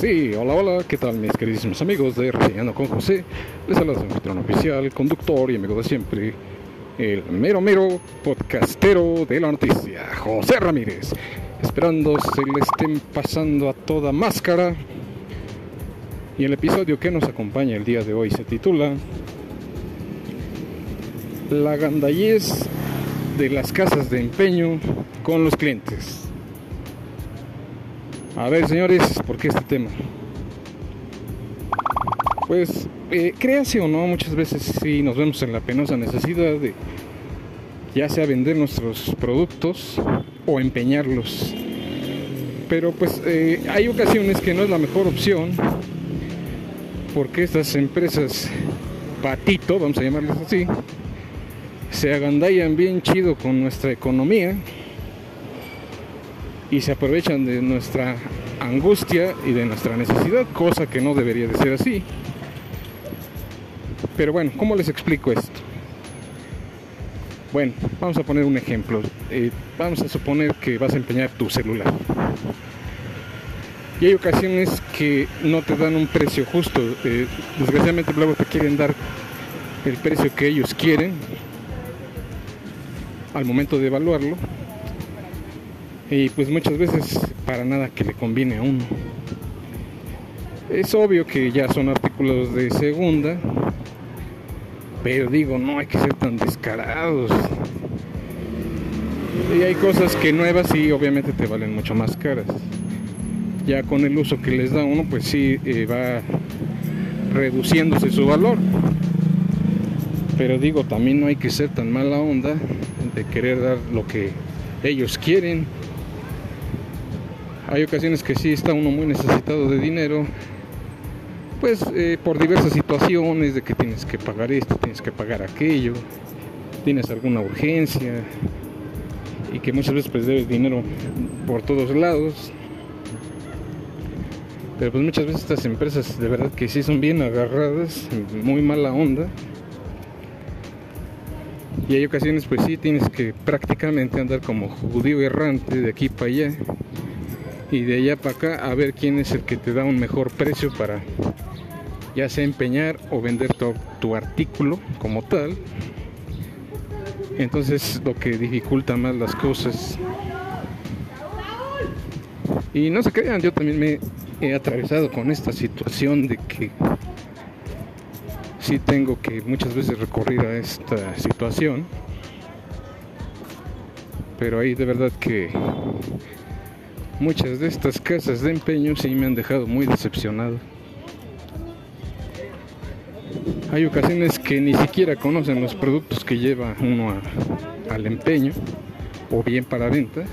Sí, hola, hola, ¿qué tal mis queridísimos amigos de Reseñando con José? Les habla su anfitrión oficial, conductor y amigo de siempre, el mero mero podcastero de la noticia, José Ramírez. Esperando se le estén pasando a toda máscara. Y el episodio que nos acompaña el día de hoy se titula La gandallez de las casas de empeño con los clientes. A ver, señores, ¿por qué este tema? Pues, eh, créase o no, muchas veces sí nos vemos en la penosa necesidad de ya sea vender nuestros productos o empeñarlos. Pero pues eh, hay ocasiones que no es la mejor opción porque estas empresas patito, vamos a llamarlas así, se agandallan bien chido con nuestra economía y se aprovechan de nuestra angustia y de nuestra necesidad, cosa que no debería de ser así. Pero bueno, ¿cómo les explico esto? Bueno, vamos a poner un ejemplo. Eh, vamos a suponer que vas a empeñar tu celular. Y hay ocasiones que no te dan un precio justo. Eh, desgraciadamente luego te quieren dar el precio que ellos quieren al momento de evaluarlo y pues muchas veces para nada que le conviene a uno. Es obvio que ya son artículos de segunda, pero digo, no hay que ser tan descarados. Y hay cosas que nuevas y obviamente te valen mucho más caras. Ya con el uso que les da uno, pues sí eh, va reduciéndose su valor. Pero digo, también no hay que ser tan mala onda de querer dar lo que ellos quieren hay ocasiones que sí está uno muy necesitado de dinero, pues eh, por diversas situaciones de que tienes que pagar esto, tienes que pagar aquello, tienes alguna urgencia y que muchas veces pues debes dinero por todos lados. Pero pues muchas veces estas empresas de verdad que sí son bien agarradas, muy mala onda. Y hay ocasiones pues sí tienes que prácticamente andar como judío errante de aquí para allá y de allá para acá a ver quién es el que te da un mejor precio para ya sea empeñar o vender tu, artículo como tal. Entonces lo que dificulta más las cosas. Y no se crean, yo también me he atravesado con esta situación de que sí tengo que muchas veces recurrir a esta situación. Pero ahí de verdad que Muchas de estas casas de empeño sí me han dejado muy decepcionado. Hay ocasiones que ni siquiera conocen los productos que lleva uno al empeño o bien para venta.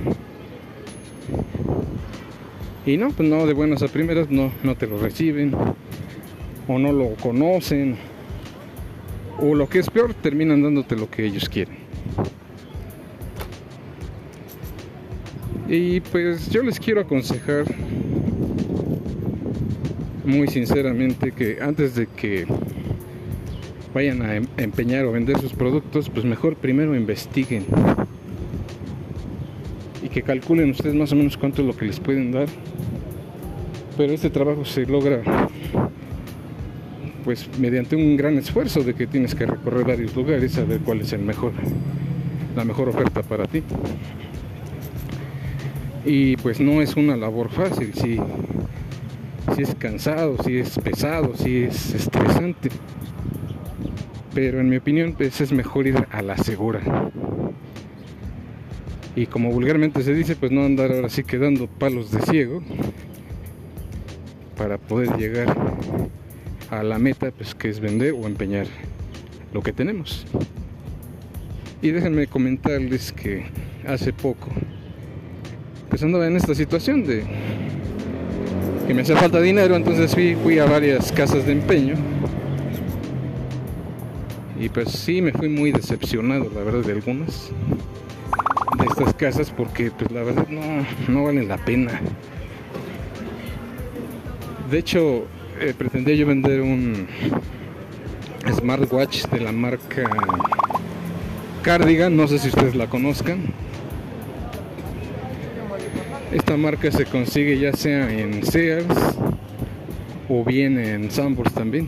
Y no, pues no, de buenas a primeras no, no te lo reciben o no lo conocen o lo que es peor, terminan dándote lo que ellos quieren. Y pues yo les quiero aconsejar muy sinceramente que antes de que vayan a em-, empeñar o vender sus productos, pues mejor primero investiguen y que calculen ustedes más o menos cuánto es lo que les pueden dar. Pero este trabajo se logra pues mediante un gran esfuerzo de que tienes que recorrer varios lugares a ver cuál es el mejor la mejor oferta para ti y pues no es una labor fácil, si, si es cansado, si es pesado, si es estresante. Pero en mi opinión pues es mejor ir a la segura. Y como vulgarmente se dice, pues no andar ahora sí quedando palos de ciego para poder llegar a la meta pues que es vender o empeñar lo que tenemos. Y déjenme comentarles que hace poco pues andaba en esta situación de que me hacía falta dinero, entonces fui, a varias casas de empeño. Y pues sí, me fui muy decepcionado, la verdad, de algunas de estas casas porque pues la verdad no, no valen la pena. De hecho, eh, pretendía yo vender un smartwatch de la marca Cardigan, no sé si ustedes la conozcan. Esta marca se consigue ya sea en Sears o bien en Sambors también.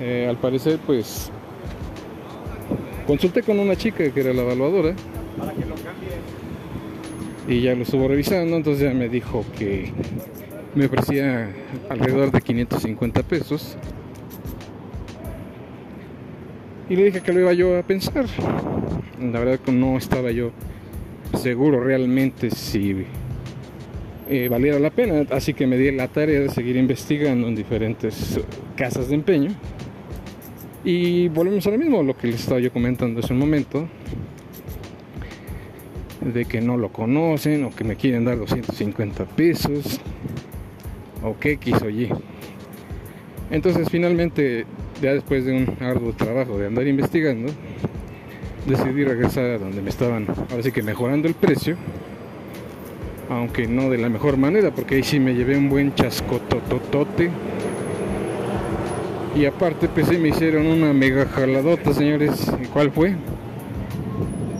Eh, al parecer, pues consulté con una chica que era la evaluadora y ya lo estuvo revisando, entonces ya me dijo que me ofrecía alrededor de 550 pesos. Y le dije que lo iba yo a pensar. La verdad que no estaba yo seguro realmente si eh, valiera la pena, así que me di la tarea de seguir investigando en diferentes casas de empeño. Y volvemos a lo mismo, lo que les estaba yo comentando hace un momento, de que no lo conocen o que me quieren dar 250 pesos o que X o Y. Entonces finalmente, ya después de un arduo trabajo de andar investigando, decidí regresar a donde me estaban, ahora sí que mejorando el precio, aunque no de la mejor manera, porque ahí sí me llevé un buen chascotototote. Y aparte, pues sí me hicieron una mega jaladota, señores. ¿Y cuál fue?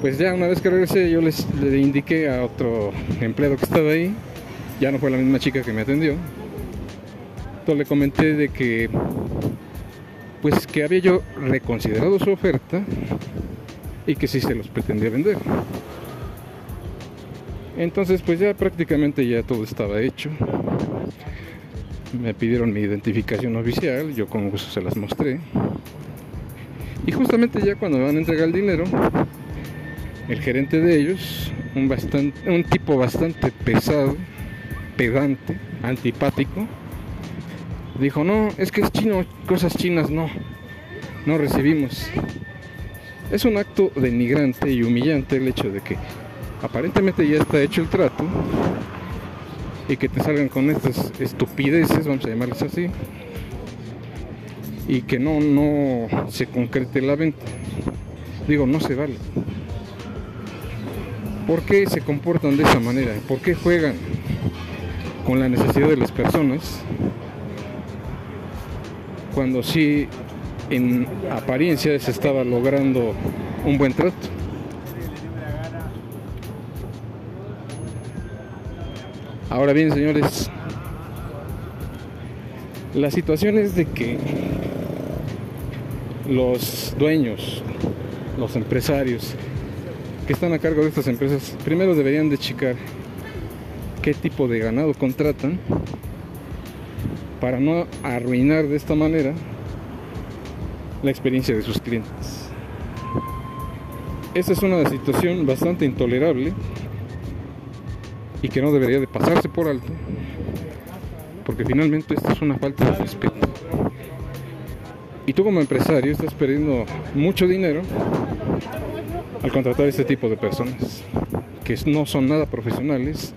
Pues ya una vez que regresé, yo les le indiqué a otro empleado que estaba ahí, ya no fue la misma chica que me atendió. Entonces le comenté de que, pues que había yo reconsiderado su oferta y que sí se los pretendía vender. Entonces pues ya prácticamente ya todo estaba hecho. Me pidieron mi identificación oficial, yo con gusto se las mostré. Y justamente ya cuando me van a entregar el dinero, el gerente de ellos, un, bastante, un tipo bastante pesado, pedante, antipático, dijo, no, es que es chino, cosas chinas no, no recibimos. Es un acto denigrante y humillante el hecho de que aparentemente ya está hecho el trato y que te salgan con estas estupideces, vamos a llamarlas así, y que no, no se concrete la venta. Digo, no se vale. ¿Por qué se comportan de esa manera? ¿Por qué juegan con la necesidad de las personas cuando sí en apariencia se estaba logrando un buen trato. Ahora bien, señores, la situación es de que los dueños, los empresarios que están a cargo de estas empresas, primero deberían de checar qué tipo de ganado contratan para no arruinar de esta manera la experiencia de sus clientes. Esta es una situación bastante intolerable y que no debería de pasarse por alto, porque finalmente esto es una falta de respeto. Y tú como empresario estás perdiendo mucho dinero al contratar este tipo de personas, que no son nada profesionales,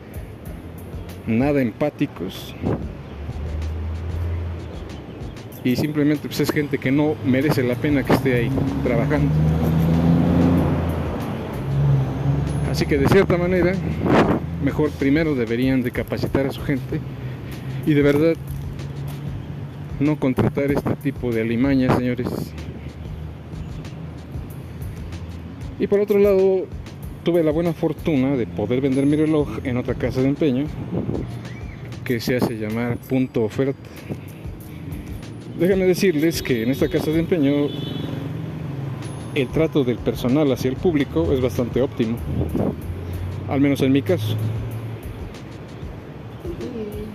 nada empáticos, y simplemente pues, es gente que no merece la pena que esté ahí trabajando. Así que de cierta manera, mejor primero deberían de capacitar a su gente y de verdad no contratar este tipo de alimañas, señores. Y por otro lado, tuve la buena fortuna de poder vender mi reloj en otra casa de empeño que se hace llamar Punto Oferta. Déjame decirles que en esta casa de empeño el trato del personal hacia el público es bastante óptimo, al menos en mi caso.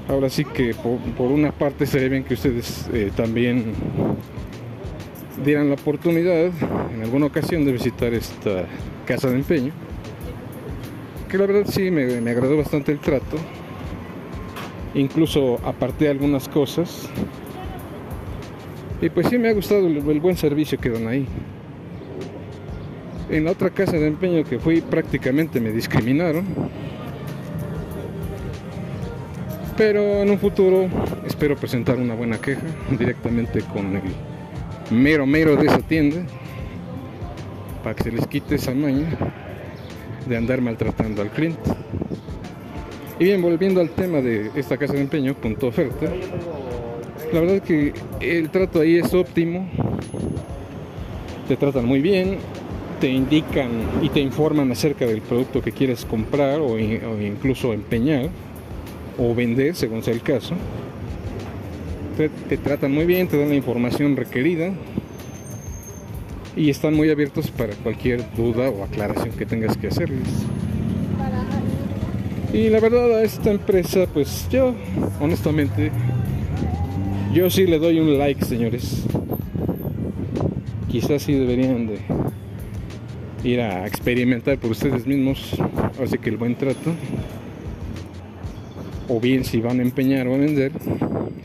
Ahora sí que por, una parte se bien que ustedes eh, también dieran la oportunidad en alguna ocasión de visitar esta casa de empeño, que la verdad sí me, me agradó bastante el trato, incluso aparté algunas cosas y pues sí me ha gustado el, buen servicio que dan ahí. En la otra casa de empeño que fui prácticamente me discriminaron. Pero en un futuro espero presentar una buena queja directamente con el mero mero de esa tienda para que se les quite esa maña de andar maltratando al cliente. Y bien, volviendo al tema de esta casa de empeño, punto oferta, la verdad que el trato ahí es óptimo. Te tratan muy bien, te indican y te informan acerca del producto que quieres comprar o, incluso empeñar. o vender, según sea el caso. Te, te tratan muy bien, te dan la información requerida y están muy abiertos para cualquier duda o aclaración que tengas que hacerles. Y la verdad a esta empresa, pues yo, honestamente, yo sí le doy un like, señores. Quizás sí deberían de ir a experimentar por ustedes mismos, así que el buen trato. O bien si van a empeñar o a vender,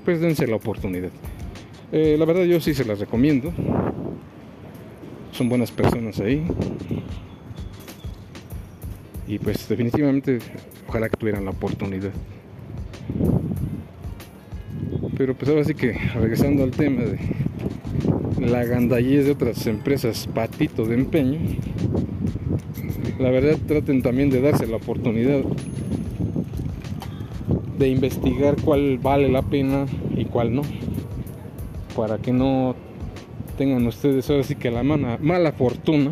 pues dense la oportunidad. Eh, la verdad yo sí se las recomiendo son buenas personas ahí. Y pues definitivamente ojalá que tuvieran la oportunidad. Pero pues ahora sí que regresando al tema de la gandallez de otras empresas patito de empeño, la verdad traten también de darse la oportunidad de investigar cuál vale la pena y cuál no, para que no tengan ustedes ahora sí que la mala fortuna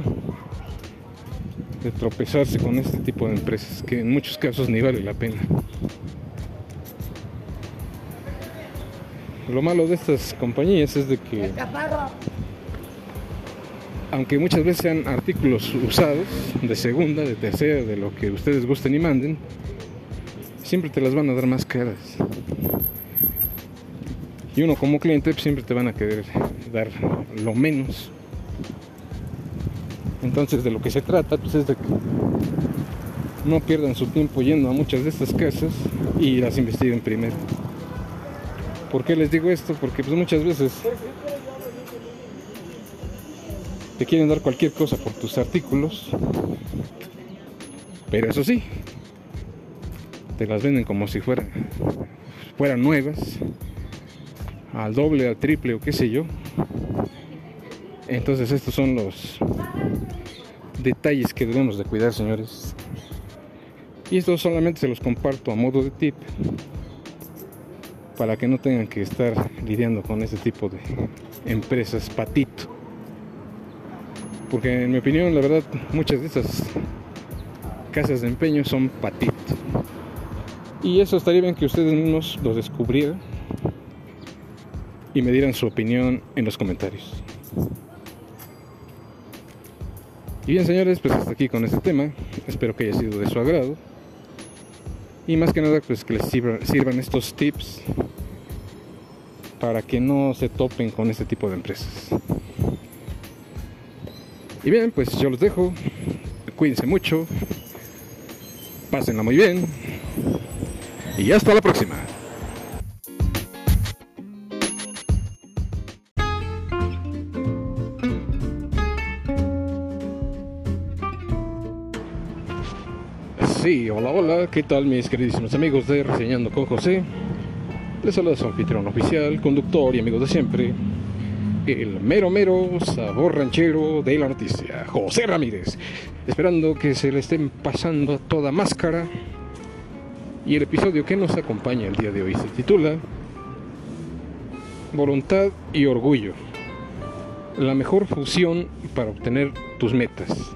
de tropezarse con este tipo de empresas que en muchos casos ni vale la pena. Lo malo de estas compañías es de que aunque muchas veces sean artículos usados de segunda, de tercera, de lo que ustedes gusten y manden, siempre te las van a dar más caras. Y uno como cliente siempre te van a querer dar lo menos. Entonces de lo que se trata pues es de que no pierdan su tiempo yendo a muchas de estas casas y las investiguen primero. ¿Por qué les digo esto? Porque pues muchas veces te quieren dar cualquier cosa por tus artículos, pero eso sí, te las venden como si fueran, fueran nuevas al doble, al triple o qué sé yo. Entonces estos son los detalles que debemos de cuidar, señores. Y esto solamente se los comparto a modo de tip para que no tengan que estar lidiando con este tipo de empresas patito. Porque en mi opinión, la verdad, muchas de esas casas de empeño son patito. Y eso estaría bien que ustedes mismos lo descubrieran y me dieran su opinión en los comentarios. Y bien señores, pues hasta aquí con este tema. Espero que haya sido de su agrado. Y más que nada, pues que les sirvan, estos tips para que no se topen con este tipo de empresas. Y bien, pues yo los dejo. Cuídense mucho. Pásenla muy bien. Y hasta la próxima. Hola, ¿qué tal mis queridísimos amigos de Reseñando con José? Les saluda su anfitrión oficial, conductor y amigo de siempre, el mero mero sabor ranchero de la noticia, José Ramírez. Esperando que se le estén pasando a toda máscara. Y el episodio que nos acompaña el día de hoy se titula Voluntad y Orgullo. La mejor fusión para obtener tus metas.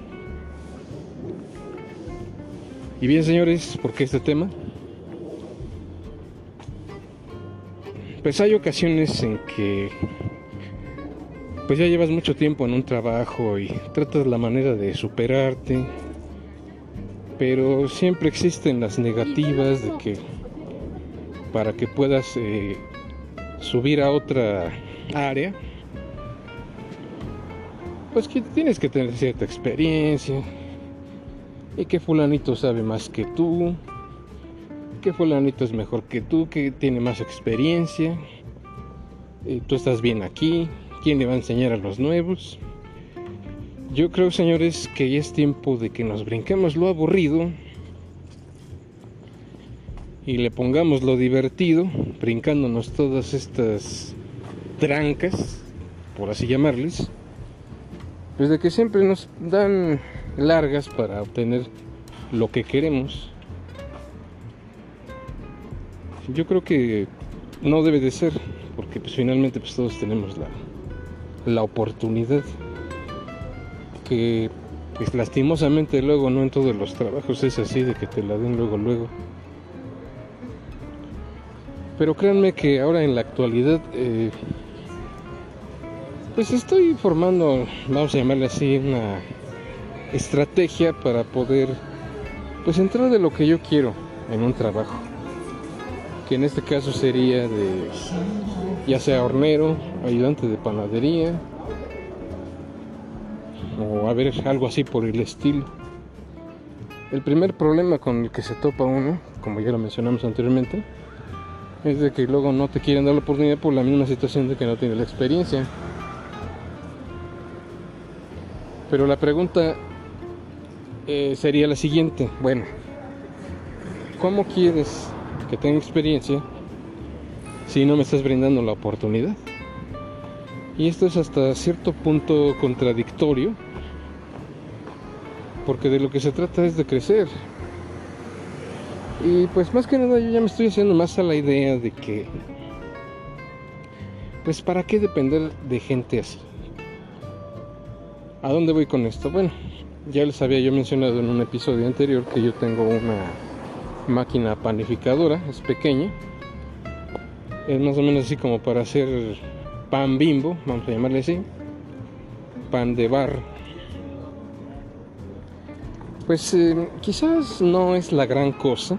Y bien, señores, ¿por qué este tema? Pues hay ocasiones en que pues ya llevas mucho tiempo en un trabajo y tratas la manera de superarte, pero siempre existen las negativas de que para que puedas eh, subir a otra área, pues tienes que tener cierta experiencia, y que fulanito sabe más que tú, que fulanito es mejor que tú, que tiene más experiencia, y tú estás bien aquí, ¿quién le va a enseñar a los nuevos? Yo creo, señores, que ya es tiempo de que nos brinquemos lo aburrido y le pongamos lo divertido, brincándonos todas estas trancas, por así llamarles, pues de que siempre nos dan largas para obtener lo que queremos. Yo creo que no debe de ser, porque pues finalmente pues todos tenemos la, la oportunidad que pues lastimosamente luego no en todos los trabajos es así de que te la den luego luego. Pero créanme que ahora en la actualidad, eh, pues estoy formando, vamos a llamarle así, una estrategia para poder, pues entrar de lo que yo quiero en un trabajo. Que en este caso sería de, ya sea hornero, ayudante de panadería, o a ver algo así por el estilo. El primer problema con el que se topa uno, como ya lo mencionamos anteriormente, es de que luego no te quieren dar la oportunidad por la misma situación de que no tienes la experiencia. Pero la pregunta eh, sería la siguiente, bueno, ¿cómo quieres que tenga experiencia si no me estás brindando la oportunidad? Y esto es hasta cierto punto contradictorio, porque de lo que se trata es de crecer. Y pues más que nada yo ya me estoy haciendo más a la idea de que, pues para qué depender de gente así. ¿A dónde voy con esto? Bueno, ya les había yo mencionado en un episodio anterior que yo tengo una máquina panificadora, es pequeña. Es más o menos así como para hacer pan bimbo, vamos a llamarle así. Pan de bar. Pues eh, quizás no es la gran cosa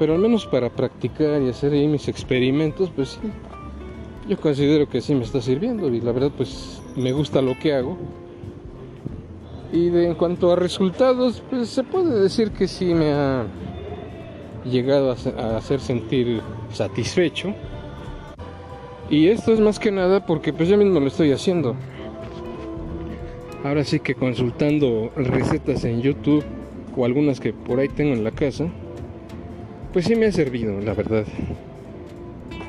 pero al menos para practicar y hacer ahí mis experimentos, pues sí, yo considero que sí me está sirviendo y la verdad pues me gusta lo que hago. Y en cuanto a resultados, pues se puede decir que sí me ha llegado a, hacer sentir satisfecho. Y esto es más que nada porque pues yo mismo lo estoy haciendo. Ahora sí que consultando recetas en YouTube o algunas que por ahí tengo en la casa, pues sí me ha servido, la verdad.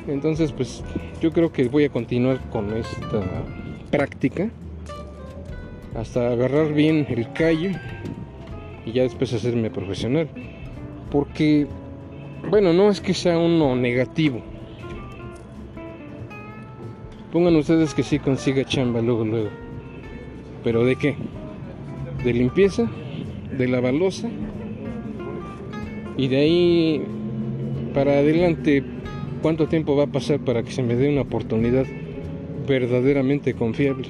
Entonces, pues yo creo que voy a continuar con esta práctica hasta agarrar bien el callo y ya después hacerme profesional. Porque, bueno, no es que sea uno negativo. Pongan ustedes que sí consiga chamba luego, luego. ¿Pero de qué? ¿De limpieza? ¿De la balosa? Y de ahí para adelante, ¿cuánto tiempo va a pasar para que se me dé una oportunidad verdaderamente confiable?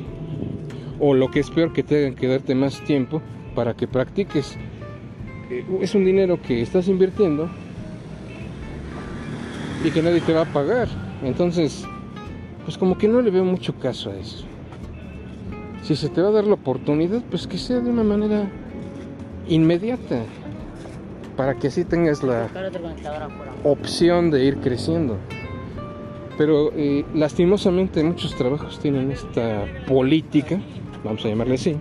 O lo que es peor, que tengan que darte más tiempo para que practiques. Eh, es un dinero que estás invirtiendo y que nadie te va a pagar. Entonces, pues como que no le veo mucho caso a eso. Si se te va a dar la oportunidad, pues que sea de una manera inmediata para que así tengas la opción de ir creciendo. Pero eh, lastimosamente muchos trabajos tienen esta política, vamos a llamarle así,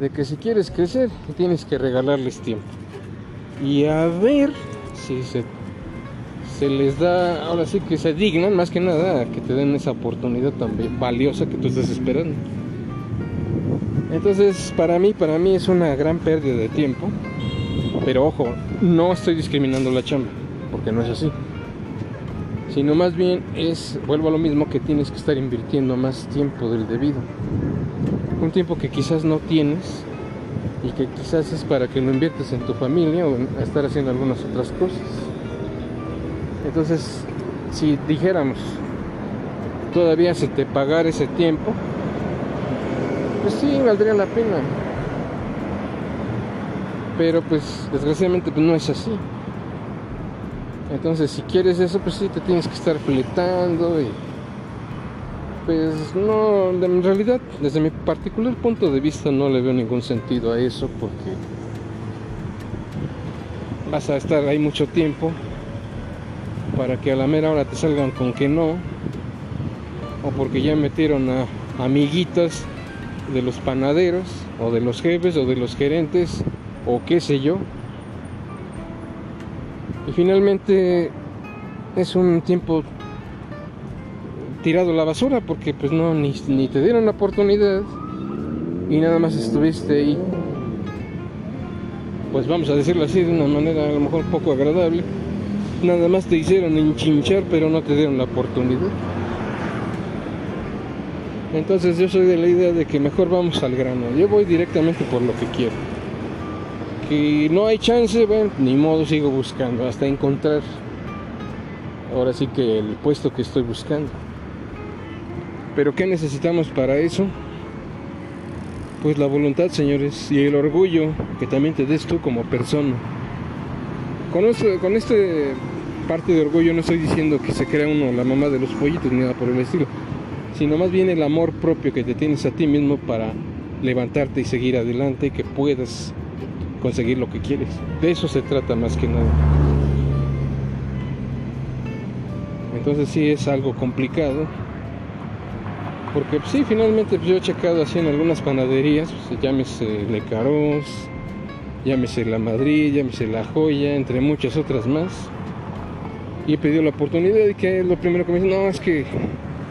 de que si quieres crecer tienes que regalarles tiempo. Y a ver si se, les da, ahora sí que se dignan más que nada que te den esa oportunidad tan valiosa que tú estás esperando. Entonces, para mí, para mí es una gran pérdida de tiempo. Pero ojo, no estoy discriminando la chamba, porque no es así. Sino más bien es, vuelvo a lo mismo, que tienes que estar invirtiendo más tiempo del debido. Un tiempo que quizás no tienes y que quizás es para que lo inviertes en tu familia o en estar haciendo algunas otras cosas. Entonces, si dijéramos, todavía se te pagara ese tiempo, pues sí, valdría la pena. Pero pues desgraciadamente pues no es así. Entonces si quieres eso pues sí te tienes que estar fletando y pues no, en realidad desde mi particular punto de vista no le veo ningún sentido a eso porque vas a estar ahí mucho tiempo para que a la mera hora te salgan con que no o porque ya metieron a amiguitas de los panaderos o de los jefes o de los gerentes o qué sé yo. Y finalmente es un tiempo tirado a la basura porque pues no ni, ni te dieron la oportunidad y nada más estuviste ahí. Pues vamos a decirlo así de una manera a lo mejor poco agradable. Nada más te hicieron enchinchar pero no te dieron la oportunidad. Entonces yo soy de la idea de que mejor vamos al grano. Yo voy directamente por lo que quiero. Que no hay chance, bueno, ni modo sigo buscando hasta encontrar ahora sí que el puesto que estoy buscando. Pero ¿qué necesitamos para eso? Pues la voluntad, señores, y el orgullo que también te des tú como persona. Con, esto, con este parte de orgullo no estoy diciendo que se crea uno la mamá de los pollitos ni nada por el estilo, sino más bien el amor propio que te tienes a ti mismo para levantarte y seguir adelante y que puedas conseguir lo que quieres. De eso se trata más que nada. Entonces sí es algo complicado. Porque sí, finalmente pues, yo he checado así en algunas panaderías, pues, llámese Lecaros, llámese La Madrid, llámese La Joya, entre muchas otras más. Y he pedido la oportunidad y que lo primero que me dicen, no, es que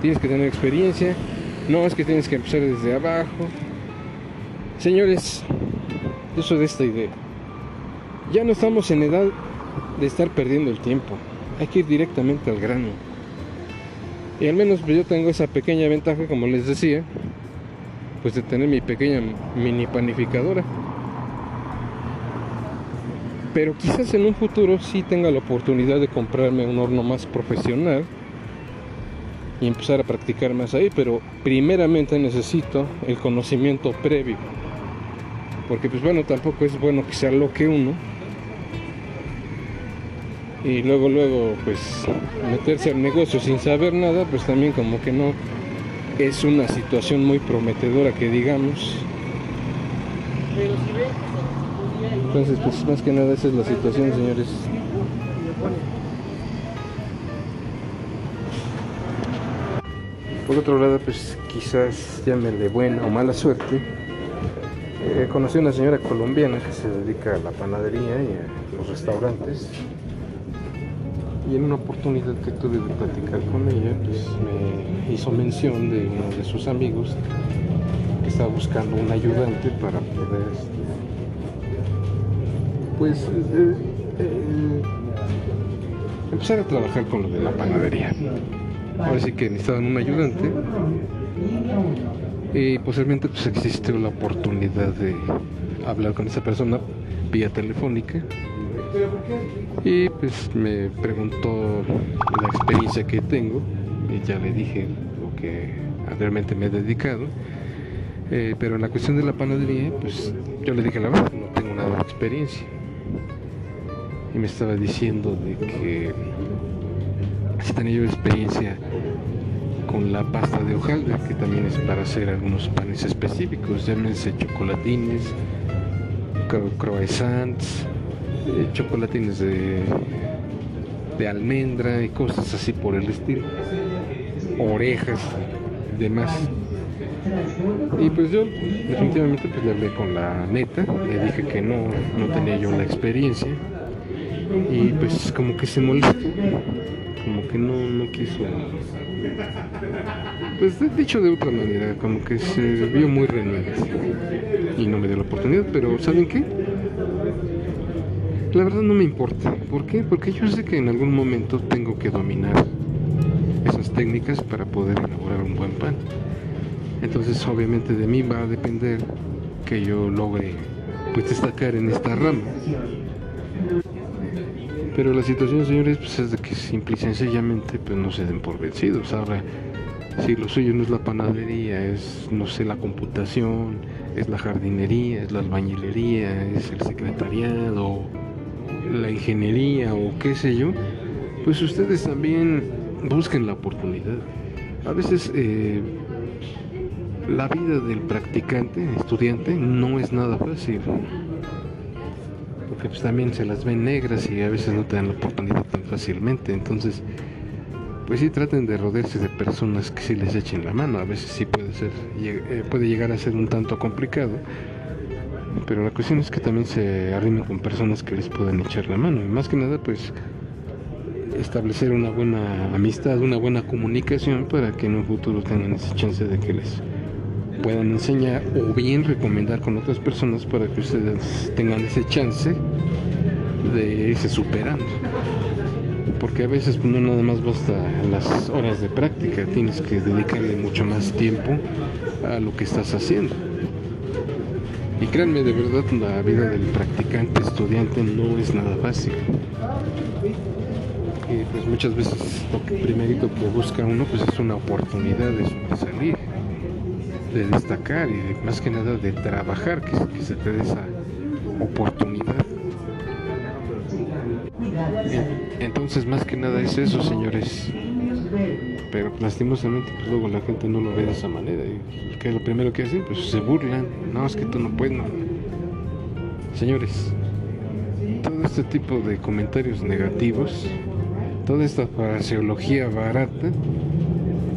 tienes que tener experiencia, no, es que tienes que empezar desde abajo. Señores, yo soy de esta idea. Ya no estamos en edad de estar perdiendo el tiempo. Hay que ir directamente al grano. Y al menos pues, yo tengo esa pequeña ventaja, como les decía, pues de tener mi pequeña mini panificadora. Pero quizás en un futuro sí tenga la oportunidad de comprarme un horno más profesional y empezar a practicar más ahí, pero primeramente necesito el conocimiento previo porque pues bueno, tampoco es bueno que sea lo que uno y luego luego pues meterse al negocio sin saber nada, pues también como que no es una situación muy prometedora que digamos. Entonces pues más que nada esa es la situación, señores. Por otro lado, pues quizás llámele buena o mala suerte eh, conocí a una señora colombiana que se dedica a la panadería y a los restaurantes. Y en una oportunidad que tuve de platicar con ella, pues me hizo mención de uno de sus amigos que estaba buscando un ayudante para poder, este, pues, eh, eh, empezar a trabajar con lo de la panadería. Ahora sí que necesitaban un ayudante y posiblemente pues existió la oportunidad de hablar con esa persona vía telefónica. Y pues me preguntó la experiencia que tengo y ya le dije lo que realmente me he dedicado. Eh, pero en la cuestión de la panadería pues yo le dije la verdad no tengo nada de experiencia y me estaba diciendo de que si tenía yo experiencia con la pasta de hojaldre, que también es para hacer algunos panes específicos, llámense chocolatines, croissants, eh, chocolatines de, de almendra y cosas así por el estilo, orejas, demás. Y pues yo definitivamente pues le hablé con la neta, le dije que no, no tenía yo la experiencia. Y pues como que se molestó, como que no, no quiso pues dicho de otra manera, como que se vio muy renuente y no me dio la oportunidad, pero ¿saben qué? La verdad no me importa. ¿Por qué? Porque yo sé que en algún momento tengo que dominar esas técnicas para poder elaborar un buen pan. Entonces obviamente de mí va a depender que yo logre pues destacar en esta rama. Pero la situación, señores, pues es de que simple y sencillamente pues no se den por vencidos. Ahora, si lo suyo no es la panadería, es, no sé, la computación, es la jardinería, es la albañilería, es el secretariado, la ingeniería o qué sé yo, pues ustedes también busquen la oportunidad. A veces eh, la vida del practicante, estudiante, no es nada fácil porque pues también se las ven negras y a veces no te dan la oportunidad tan fácilmente. Entonces, pues sí traten de rodearse de personas que sí les echen la mano. A veces sí puede ser, eh, puede llegar a ser un tanto complicado. Pero la cuestión es que también se arrimen con personas que les puedan echar la mano. Y más que nada, pues establecer una buena amistad, una buena comunicación para que en un futuro tengan esa chance de que les puedan enseñar o bien recomendar con otras personas para que ustedes tengan ese chance de irse superando. Porque a veces pues, no nada más basta las horas de práctica, tienes que dedicarle mucho más tiempo a lo que estás haciendo. Y créanme, de verdad, la vida del practicante estudiante no es nada fácil. Y pues muchas veces lo que primerito que busca uno pues es una oportunidad de salir, de destacar y más que nada de trabajar, que, se te dé esa oportunidad. Entonces más que nada es eso, señores. Pero lastimosamente pues luego la gente no lo ve de esa manera. Y que lo primero que hacen, pues se burlan. No, es que tú no puedes. Señores, todo este tipo de comentarios negativos, toda esta fraseología barata,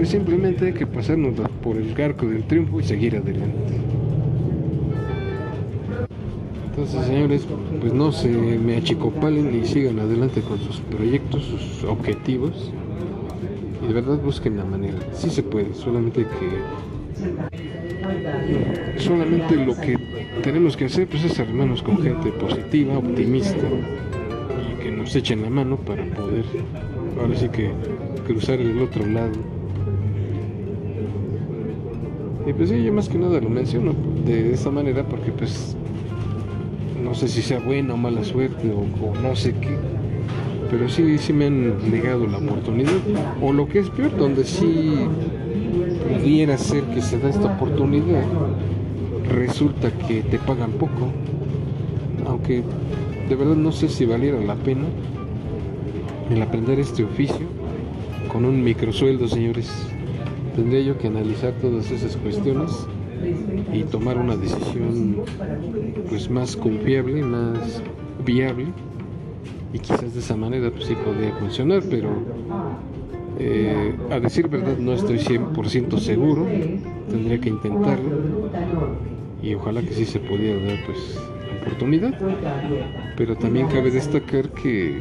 pues simplemente hay que pasarnos por el arco del triunfo y seguir adelante. Entonces, señores, pues no se me achicopalen y sigan adelante con sus proyectos, sus objetivos. Y de verdad busquen la manera. Sí se puede, solamente que solamente lo que tenemos que hacer pues es armarnos con gente positiva, optimista y que nos echen la mano para poder ahora sí que cruzar el otro lado. Y pues sí, yo más que nada lo menciono de esa manera porque pues no sé si sea buena o mala suerte o, no sé qué, pero sí, sí me han negado la oportunidad, o lo que es peor, donde sí pudiera ser que se da esta oportunidad, resulta que te pagan poco, aunque de verdad no sé si valiera la pena el aprender este oficio con un microsueldo, señores. Tendría yo que analizar todas esas cuestiones y tomar una decisión pues más confiable, más viable. Y quizás de esa manera pues sí podría funcionar, pero eh, a decir verdad no estoy 100% seguro, tendría que intentarlo. Y ojalá que sí se pudiera dar pues oportunidad, pero también cabe destacar que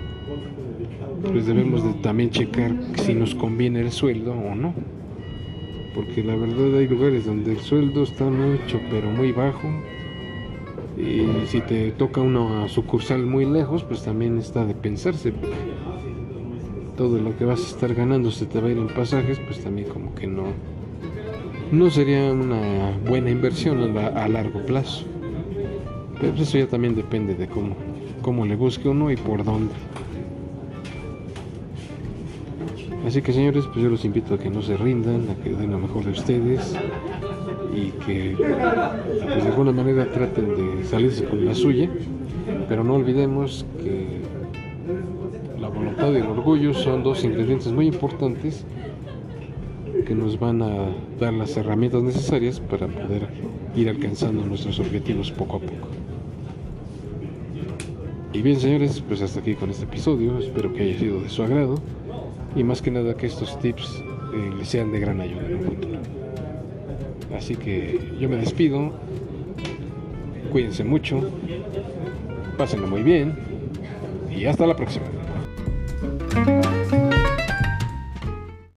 pues debemos de también checar si nos conviene el sueldo o no porque la verdad hay lugares donde el sueldo está mucho, pero muy bajo. Y si te toca una sucursal muy lejos, pues también está de pensarse. Todo lo que vas a estar ganando se te va a ir en pasajes, pues también como que no, no sería una buena inversión a, largo plazo. Pero eso ya también depende de cómo, cómo le busque uno y por dónde. Así que señores, pues yo los invito a que no se rindan, a que den lo mejor de ustedes y que pues, de alguna manera traten de salirse con la suya, pero no olvidemos que la voluntad y el orgullo son dos ingredientes muy importantes que nos van a dar las herramientas necesarias para poder ir alcanzando nuestros objetivos poco a poco. Y bien señores, pues hasta aquí con este episodio, espero que haya sido de su agrado y más que nada que estos tips eh, les sean de gran ayuda en un futuro. Así que yo me despido, cuídense mucho, pásenlo muy bien y hasta la próxima.